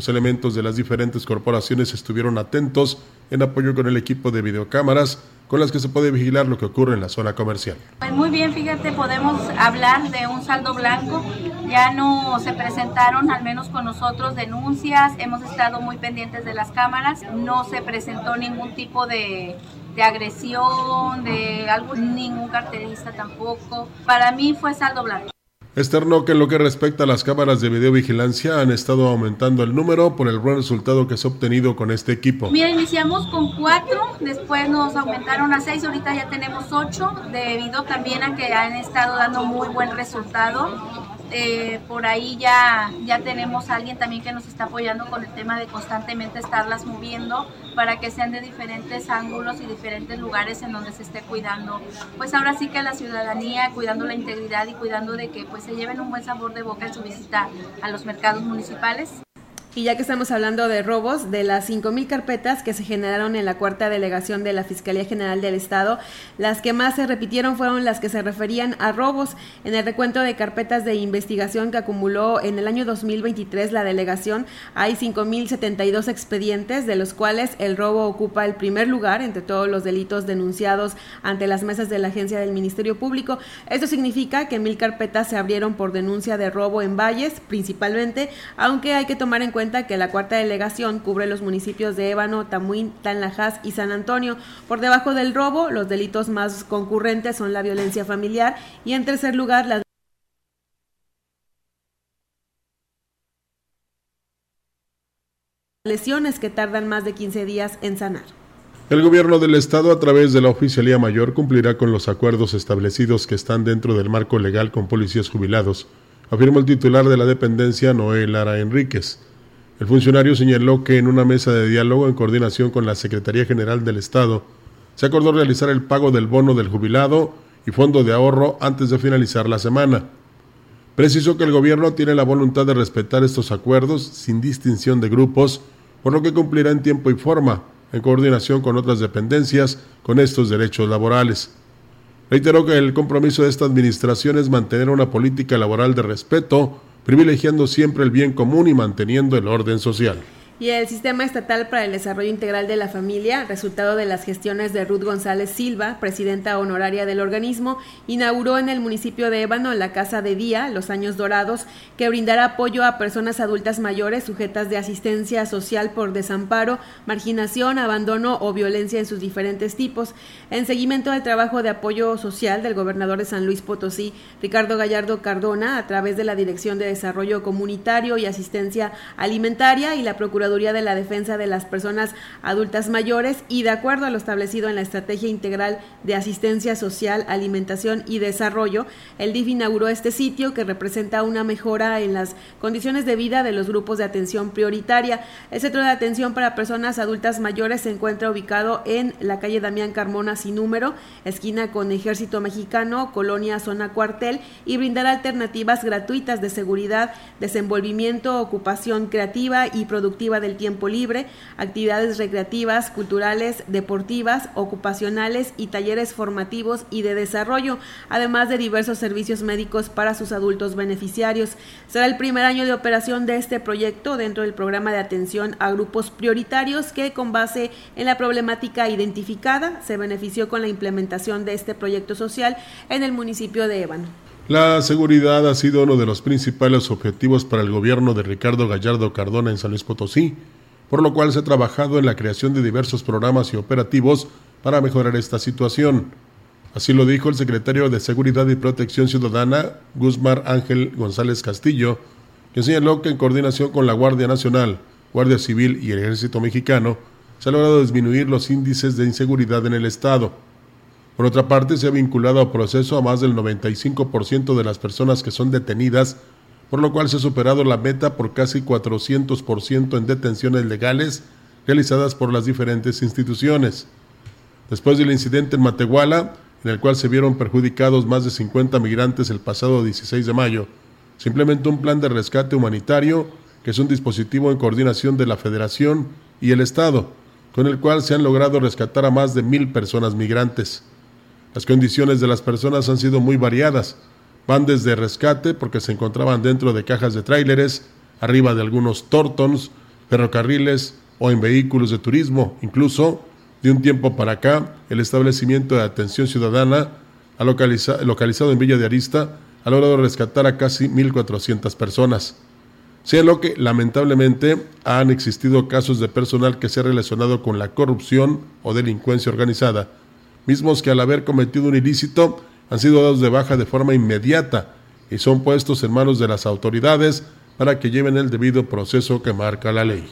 los elementos de las diferentes corporaciones estuvieron atentos en apoyo con el equipo de videocámaras con las que se puede vigilar lo que ocurre en la zona comercial. Pues muy bien, fíjate, podemos hablar de un saldo blanco. Ya no se presentaron, al menos con nosotros, denuncias. Hemos estado muy pendientes de las cámaras. No se presentó ningún tipo de, de agresión, de algo, ningún carterista tampoco. Para mí fue saldo blanco. Externó que en lo que respecta a las cámaras de videovigilancia han estado aumentando el número por el buen resultado que se ha obtenido con este equipo. Mira, iniciamos con cuatro, después nos aumentaron a seis, ahorita ya tenemos ocho, debido también a que han estado dando muy buen resultado. Eh, por ahí ya, ya tenemos a alguien también que nos está apoyando con el tema de constantemente estarlas moviendo para que sean de diferentes ángulos y diferentes lugares en donde se esté cuidando. Pues ahora sí que la ciudadanía, cuidando la integridad y cuidando de que pues se lleven un buen sabor de boca en su visita a los mercados municipales. Y ya que estamos hablando de robos, de las 5.000 carpetas que se generaron en la cuarta delegación de la Fiscalía General del Estado, las que más se repitieron fueron las que se referían a robos. En el recuento de carpetas de investigación que acumuló en el año 2023 la delegación, hay 5.072 expedientes, de los cuales el robo ocupa el primer lugar entre todos los delitos denunciados ante las mesas de la agencia del Ministerio Público. Esto significa que mil carpetas se abrieron por denuncia de robo en valles, principalmente, aunque hay que tomar en cuenta que la cuarta delegación cubre los municipios de Ébano, Tamuín, Tanlajas y San Antonio. Por debajo del robo, los delitos más concurrentes son la violencia familiar y en tercer lugar las lesiones que tardan más de 15 días en sanar. El gobierno del estado a través de la Oficialía Mayor cumplirá con los acuerdos establecidos que están dentro del marco legal con policías jubilados, afirmó el titular de la dependencia Noé Lara Enríquez. El funcionario señaló que en una mesa de diálogo en coordinación con la Secretaría General del Estado se acordó realizar el pago del bono del jubilado y fondo de ahorro antes de finalizar la semana. Precisó que el gobierno tiene la voluntad de respetar estos acuerdos sin distinción de grupos, por lo que cumplirá en tiempo y forma, en coordinación con otras dependencias, con estos derechos laborales. Reiteró que el compromiso de esta administración es mantener una política laboral de respeto, privilegiando siempre el bien común y manteniendo el orden social y el Sistema Estatal para el Desarrollo Integral de la Familia, resultado de las gestiones de Ruth González Silva, presidenta honoraria del organismo, inauguró en el municipio de Ébano la Casa de Día, Los Años Dorados, que brindará apoyo a personas adultas mayores sujetas de asistencia social por desamparo, marginación, abandono o violencia en sus diferentes tipos. En seguimiento al trabajo de apoyo social del gobernador de San Luis Potosí, Ricardo Gallardo Cardona, a través de la Dirección de Desarrollo Comunitario y Asistencia Alimentaria y la Procuraduría de la Defensa de las Personas Adultas Mayores y de acuerdo a lo establecido en la Estrategia Integral de Asistencia Social, Alimentación y Desarrollo, el DIF inauguró este sitio que representa una mejora en las condiciones de vida de los grupos de atención prioritaria. El Centro de Atención para Personas Adultas Mayores se encuentra ubicado en la calle Damián Carmona sin número, esquina con Ejército Mexicano, Colonia Zona Cuartel y brindará alternativas gratuitas de seguridad, desenvolvimiento, ocupación creativa y productiva del tiempo libre, actividades recreativas, culturales, deportivas, ocupacionales y talleres formativos y de desarrollo, además de diversos servicios médicos para sus adultos beneficiarios. Será el primer año de operación de este proyecto dentro del programa de atención a grupos prioritarios que con base en la problemática identificada se benefició con la implementación de este proyecto social en el municipio de Ébano. La seguridad ha sido uno de los principales objetivos para el gobierno de Ricardo Gallardo Cardona en San Luis Potosí, por lo cual se ha trabajado en la creación de diversos programas y operativos para mejorar esta situación. Así lo dijo el secretario de Seguridad y Protección Ciudadana, Guzmán Ángel González Castillo, que señaló que en coordinación con la Guardia Nacional, Guardia Civil y el Ejército Mexicano, se ha logrado disminuir los índices de inseguridad en el Estado. Por otra parte, se ha vinculado a proceso a más del 95% de las personas que son detenidas, por lo cual se ha superado la meta por casi 400% en detenciones legales realizadas por las diferentes instituciones. Después del incidente en Matehuala, en el cual se vieron perjudicados más de 50 migrantes el pasado 16 de mayo, se implementó un plan de rescate humanitario, que es un dispositivo en coordinación de la Federación y el Estado, con el cual se han logrado rescatar a más de mil personas migrantes. Las condiciones de las personas han sido muy variadas. Van desde rescate porque se encontraban dentro de cajas de tráileres, arriba de algunos tortons, ferrocarriles o en vehículos de turismo. Incluso, de un tiempo para acá, el establecimiento de atención ciudadana localizado en Villa de Arista ha logrado rescatar a casi 1.400 personas. Sea lo que, lamentablemente, han existido casos de personal que se ha relacionado con la corrupción o delincuencia organizada mismos que al haber cometido un ilícito han sido dados de baja de forma inmediata y son puestos en manos de las autoridades para que lleven el debido proceso que marca la ley.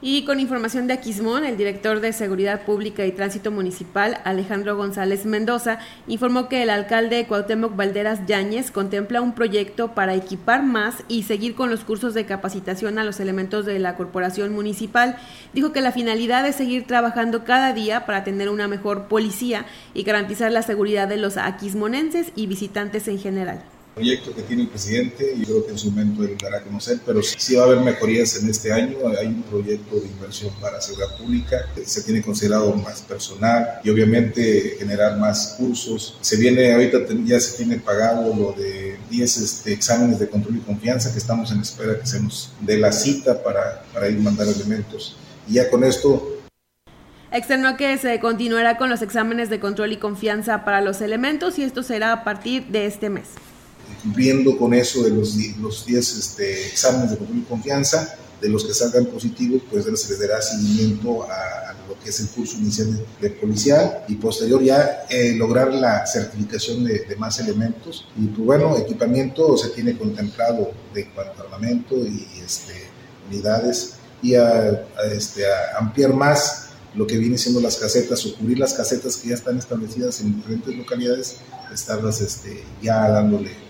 Y con información de Aquismón, el director de Seguridad Pública y Tránsito Municipal, Alejandro González Mendoza, informó que el alcalde Cuauhtémoc Valderas Yáñez contempla un proyecto para equipar más y seguir con los cursos de capacitación a los elementos de la corporación municipal. Dijo que la finalidad es seguir trabajando cada día para tener una mejor policía y garantizar la seguridad de los aquismonenses y visitantes en general proyecto que tiene el presidente y creo que en su momento él dará a conocer, pero sí va a haber mejorías en este año. Hay un proyecto de inversión para seguridad pública, se tiene considerado más personal y obviamente generar más cursos. Se viene, ahorita ya se tiene pagado lo de 10 este, exámenes de control y confianza que estamos en espera que se nos dé la cita para, para ir mandar elementos. Y ya con esto Externó que se continuará con los exámenes de control y confianza para los elementos y esto será a partir de este mes cumpliendo con eso de los 10 los este, exámenes de confianza, de los que salgan positivos, pues se les dará seguimiento a, lo que es el curso inicial de, policial y posterior ya eh, lograr la certificación de, más elementos. Y pues bueno, equipamiento se tiene contemplado de cuanto armamento y este, unidades y a, este, ampliar más lo que viene siendo las casetas o cubrir las casetas que ya están establecidas en diferentes localidades, estarlas este, ya dándole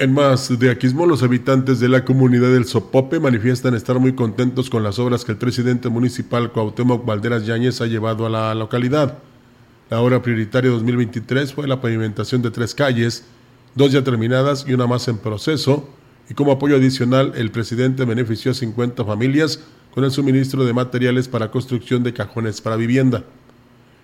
En más de Aquismo, los habitantes de la comunidad del Sopope manifiestan estar muy contentos con las obras que el presidente municipal Cuauhtémoc Valderas Yáñez ha llevado a la localidad. La obra prioritaria 2023 fue la pavimentación de tres calles, dos ya terminadas y una más en proceso, y como apoyo adicional el presidente benefició a 50 familias con el suministro de materiales para construcción de cajones para vivienda.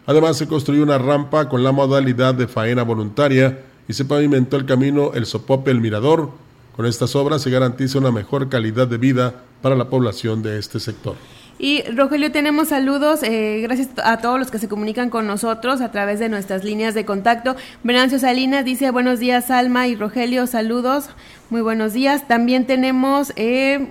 Además se construyó una rampa con la modalidad de faena voluntaria y se pavimentó el camino El Sopope El Mirador. Con estas obras se garantiza una mejor calidad de vida para la población de este sector. Y Rogelio, tenemos saludos, eh, gracias a todos los que se comunican con nosotros a través de nuestras líneas de contacto. Venancio Salinas dice buenos días Alma y Rogelio, saludos, muy buenos días. También tenemos... Eh,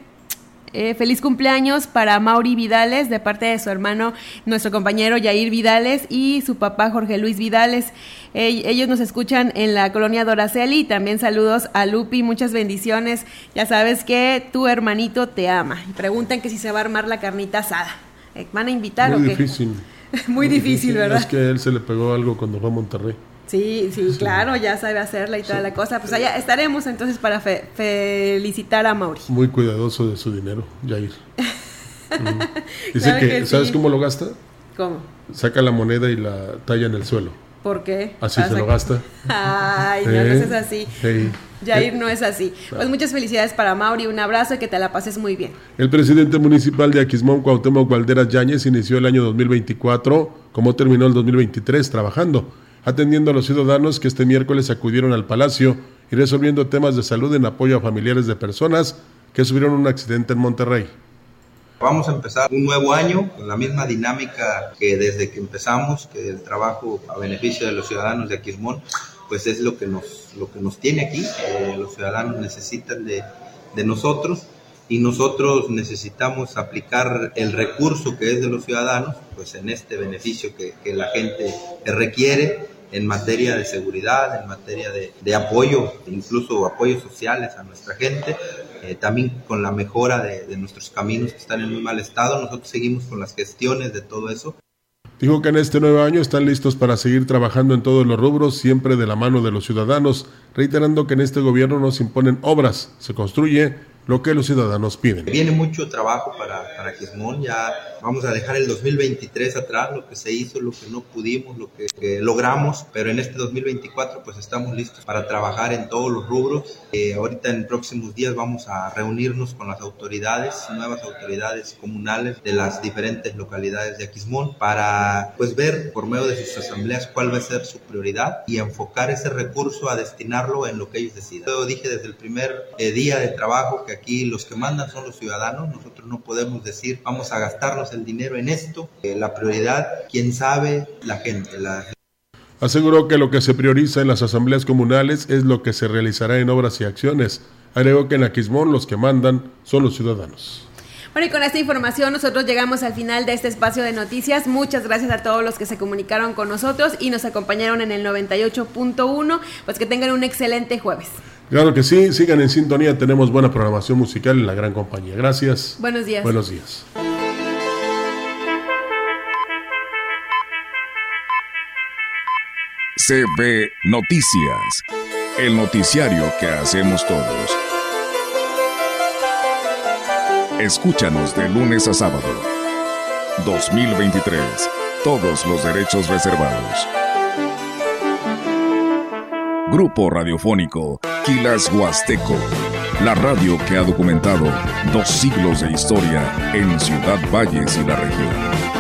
eh, feliz cumpleaños para Mauri Vidales de parte de su hermano, nuestro compañero Yair Vidales y su papá Jorge Luis Vidales. ellos nos escuchan en la colonia Doraceli y también saludos a Lupi, muchas bendiciones. Ya sabes que tu hermanito te ama. Y preguntan que si se va a armar la carnita asada. Eh, ¿Van a invitar Muy o qué? difícil. Muy, difícil, ¿verdad? Es que a él se le pegó algo cuando fue a Monterrey. Sí, sí, claro, ya sabe hacerla y toda la cosa. Pues allá estaremos entonces para felicitar a Mauri. Muy cuidadoso de su dinero, Jair. Mm. Dice que, ¿sabes cómo lo gasta? ¿Cómo? Saca la moneda y la talla en el suelo. ¿Por qué? Así se lo gasta. Ay, no, no ¿Eh? es así. Hey. Jair no es así. Pues muchas felicidades para Mauri, un abrazo y que te la pases muy bien. El presidente municipal de Aquismón, Cuauhtémoc Valderas Yáñez, inició el año 2024, como terminó el 2023, trabajando, atendiendo a los ciudadanos que este miércoles acudieron al Palacio y resolviendo temas de salud en apoyo a familiares de personas que sufrieron un accidente en Monterrey. Vamos a empezar un nuevo año con la misma dinámica que desde que empezamos, que el trabajo a beneficio de los ciudadanos de Aquismón, pues es lo que nos, lo que nos tiene aquí. Eh, los ciudadanos necesitan de, de nosotros y nosotros necesitamos aplicar el recurso que es de los ciudadanos, pues en este beneficio que, que la gente requiere en materia de seguridad, en materia de, de apoyo, incluso apoyos sociales a nuestra gente, eh, también con la mejora de, de nuestros caminos que están en muy mal estado. Nosotros seguimos con las gestiones de todo eso. Dijo que en este nuevo año están listos para seguir trabajando en todos los rubros, siempre de la mano de los ciudadanos, reiterando que en este gobierno no se imponen obras, se construye lo que los ciudadanos piden. Viene mucho trabajo para, para Quismón, ya vamos a dejar el 2023 atrás, lo que se hizo, lo que no pudimos, lo que, que logramos, pero en este 2024 pues estamos listos para trabajar en todos los rubros. Eh, ahorita en próximos días vamos a reunirnos con las autoridades, nuevas autoridades comunales de las diferentes localidades de Aquismón para pues ver por medio de sus asambleas cuál va a ser su prioridad y enfocar ese recurso a destinarlo en lo que ellos decidan. Yo dije desde el primer eh, día de trabajo que aquí los que mandan son los ciudadanos, nosotros no podemos decir vamos a gastarnos el dinero en esto, eh, la prioridad, quién sabe, la gente. Aseguró que lo que se prioriza en las asambleas comunales es lo que se realizará en obras y acciones. Agregó que en Aquismón los que mandan son los ciudadanos. Bueno, y con esta información nosotros llegamos al final de este espacio de noticias. Muchas gracias a todos los que se comunicaron con nosotros y nos acompañaron en el 98.1. Pues que tengan un excelente jueves. Claro que sí, sigan en sintonía, tenemos buena programación musical en la gran compañía. Gracias. Buenos días. Buenos días. CB Noticias, el noticiario que hacemos todos. Escúchanos de lunes a sábado. 2023. Todos los derechos reservados. Grupo Radiofónico Quilas Huasteco. La radio que ha documentado dos siglos de historia en Ciudad Valles y la región.